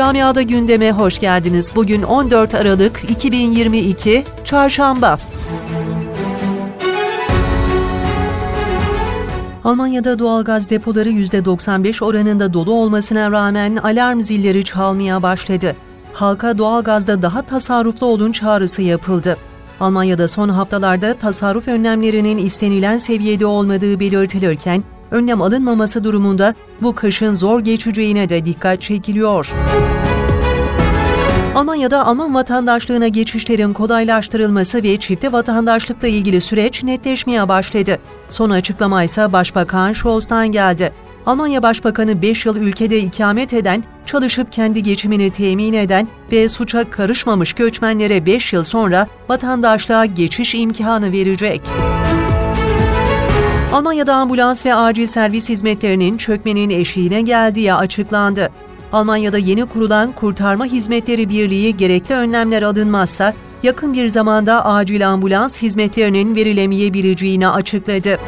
Camiada gündeme hoş geldiniz. Bugün 14 Aralık 2022 Çarşamba. Almanya'da doğalgaz depoları %95 oranında dolu olmasına rağmen alarm zilleri çalmaya başladı. Halka doğalgazda daha tasarruflu olun çağrısı yapıldı. Almanya'da son haftalarda tasarruf önlemlerinin istenilen seviyede olmadığı belirtilirken, önlem alınmaması durumunda bu kışın zor geçeceğine de dikkat çekiliyor. Almanya'da Alman vatandaşlığına geçişlerin kolaylaştırılması ve çifte vatandaşlıkla ilgili süreç netleşmeye başladı. Son açıklama ise Başbakan Scholz'tan geldi. Almanya Başbakanı 5 yıl ülkede ikamet eden, çalışıp kendi geçimini temin eden ve suça karışmamış göçmenlere 5 yıl sonra vatandaşlığa geçiş imkanı verecek. Almanya'da ambulans ve acil servis hizmetlerinin çökmenin eşiğine geldiği açıklandı. Almanya'da yeni kurulan Kurtarma Hizmetleri Birliği gerekli önlemler alınmazsa yakın bir zamanda acil ambulans hizmetlerinin verilemeyebileceğini açıkladı.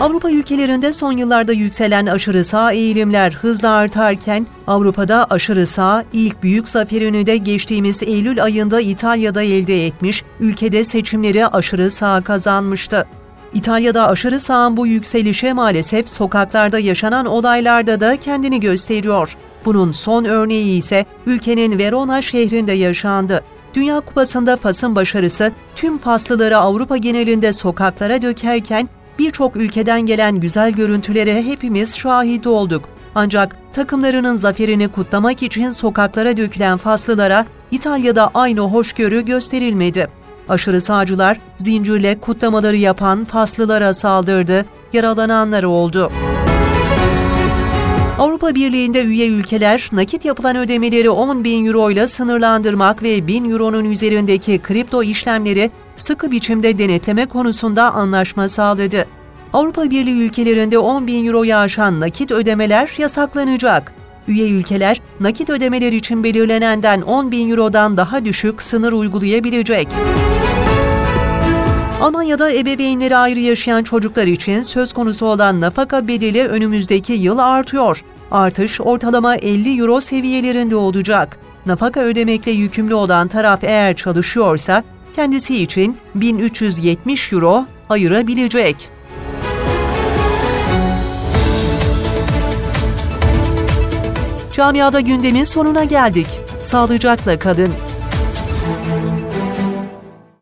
Avrupa ülkelerinde son yıllarda yükselen aşırı sağ eğilimler hızla artarken Avrupa'da aşırı sağ ilk büyük zaferini de geçtiğimiz Eylül ayında İtalya'da elde etmiş, ülkede seçimleri aşırı sağ kazanmıştı. İtalya'da aşırı sağın bu yükselişe maalesef sokaklarda yaşanan olaylarda da kendini gösteriyor. Bunun son örneği ise ülkenin Verona şehrinde yaşandı. Dünya Kupası'nda Fas'ın başarısı tüm Faslıları Avrupa genelinde sokaklara dökerken birçok ülkeden gelen güzel görüntülere hepimiz şahit olduk. Ancak takımlarının zaferini kutlamak için sokaklara dökülen Faslılara İtalya'da aynı hoşgörü gösterilmedi. Aşırı sağcılar zincirle kutlamaları yapan Faslılara saldırdı, yaralananlar oldu. Avrupa Birliği'nde üye ülkeler nakit yapılan ödemeleri 10 bin euro ile sınırlandırmak ve 1000 euronun üzerindeki kripto işlemleri sıkı biçimde denetleme konusunda anlaşma sağladı. Avrupa Birliği ülkelerinde 10 bin euroyu aşan nakit ödemeler yasaklanacak. Üye ülkeler nakit ödemeler için belirlenenden 10 bin eurodan daha düşük sınır uygulayabilecek. Almanya'da ebeveynleri ayrı yaşayan çocuklar için söz konusu olan nafaka bedeli önümüzdeki yıl artıyor. Artış ortalama 50 euro seviyelerinde olacak. Nafaka ödemekle yükümlü olan taraf eğer çalışıyorsa kendisi için 1370 euro ayırabilecek. Camiada gündemin sonuna geldik. Sağlıcakla kalın.